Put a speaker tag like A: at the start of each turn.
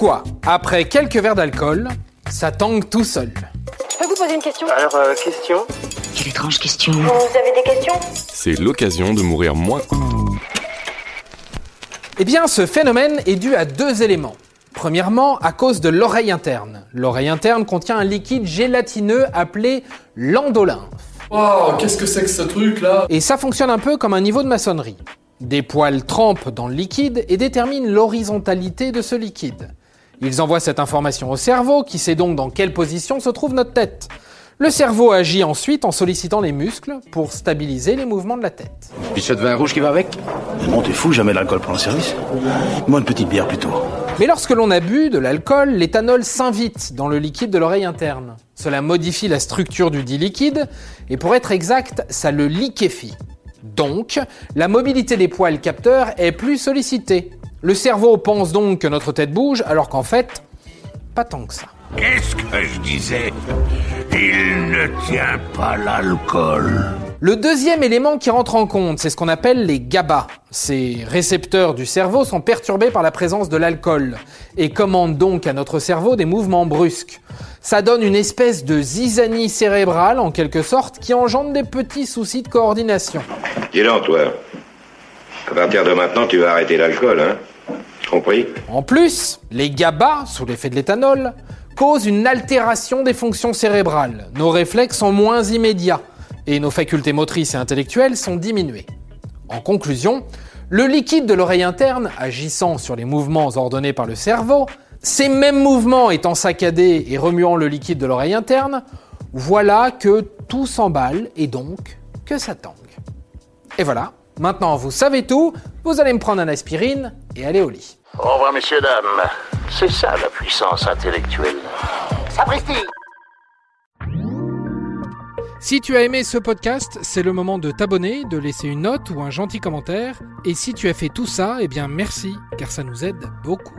A: Pourquoi, après quelques verres d'alcool, ça tangue tout seul
B: Je peux vous poser une question
C: Alors, euh, question
D: Quelle étrange question.
B: Vous avez des questions
E: C'est l'occasion de mourir moins.
A: Eh bien, ce phénomène est dû à deux éléments. Premièrement, à cause de l'oreille interne. L'oreille interne contient un liquide gélatineux appelé l'endolymphe.
F: Oh, qu'est-ce que c'est que ce truc là
A: Et ça fonctionne un peu comme un niveau de maçonnerie. Des poils trempent dans le liquide et déterminent l'horizontalité de ce liquide. Ils envoient cette information au cerveau qui sait donc dans quelle position se trouve notre tête. Le cerveau agit ensuite en sollicitant les muscles pour stabiliser les mouvements de la tête.
G: Pichet de vin rouge qui va avec?
H: Mais bon, t'es fou, jamais l'alcool prend le service. Moi, une petite bière plutôt.
A: Mais lorsque l'on a bu de l'alcool, l'éthanol s'invite dans le liquide de l'oreille interne. Cela modifie la structure du dit liquide et pour être exact, ça le liquéfie. Donc, la mobilité des poils capteurs est plus sollicitée. Le cerveau pense donc que notre tête bouge alors qu'en fait, pas tant que ça.
I: Qu'est-ce que je disais? Il ne tient pas l'alcool.
A: Le deuxième élément qui rentre en compte, c'est ce qu'on appelle les GABA. Ces récepteurs du cerveau sont perturbés par la présence de l'alcool et commandent donc à notre cerveau des mouvements brusques. Ça donne une espèce de zizanie cérébrale en quelque sorte qui engendre des petits soucis de coordination.
J: Dis donc, toi. À partir de maintenant, tu vas arrêter l'alcool, hein?
A: En plus, les GABA, sous l'effet de l'éthanol, causent une altération des fonctions cérébrales. Nos réflexes sont moins immédiats et nos facultés motrices et intellectuelles sont diminuées. En conclusion, le liquide de l'oreille interne agissant sur les mouvements ordonnés par le cerveau, ces mêmes mouvements étant saccadés et remuant le liquide de l'oreille interne, voilà que tout s'emballe et donc que ça tangue. Et voilà, maintenant vous savez tout, vous allez me prendre un aspirine et aller au lit.
I: Au revoir, messieurs, dames. C'est ça la puissance intellectuelle.
B: Sapristi
A: Si tu as aimé ce podcast, c'est le moment de t'abonner, de laisser une note ou un gentil commentaire. Et si tu as fait tout ça, eh bien merci, car ça nous aide beaucoup.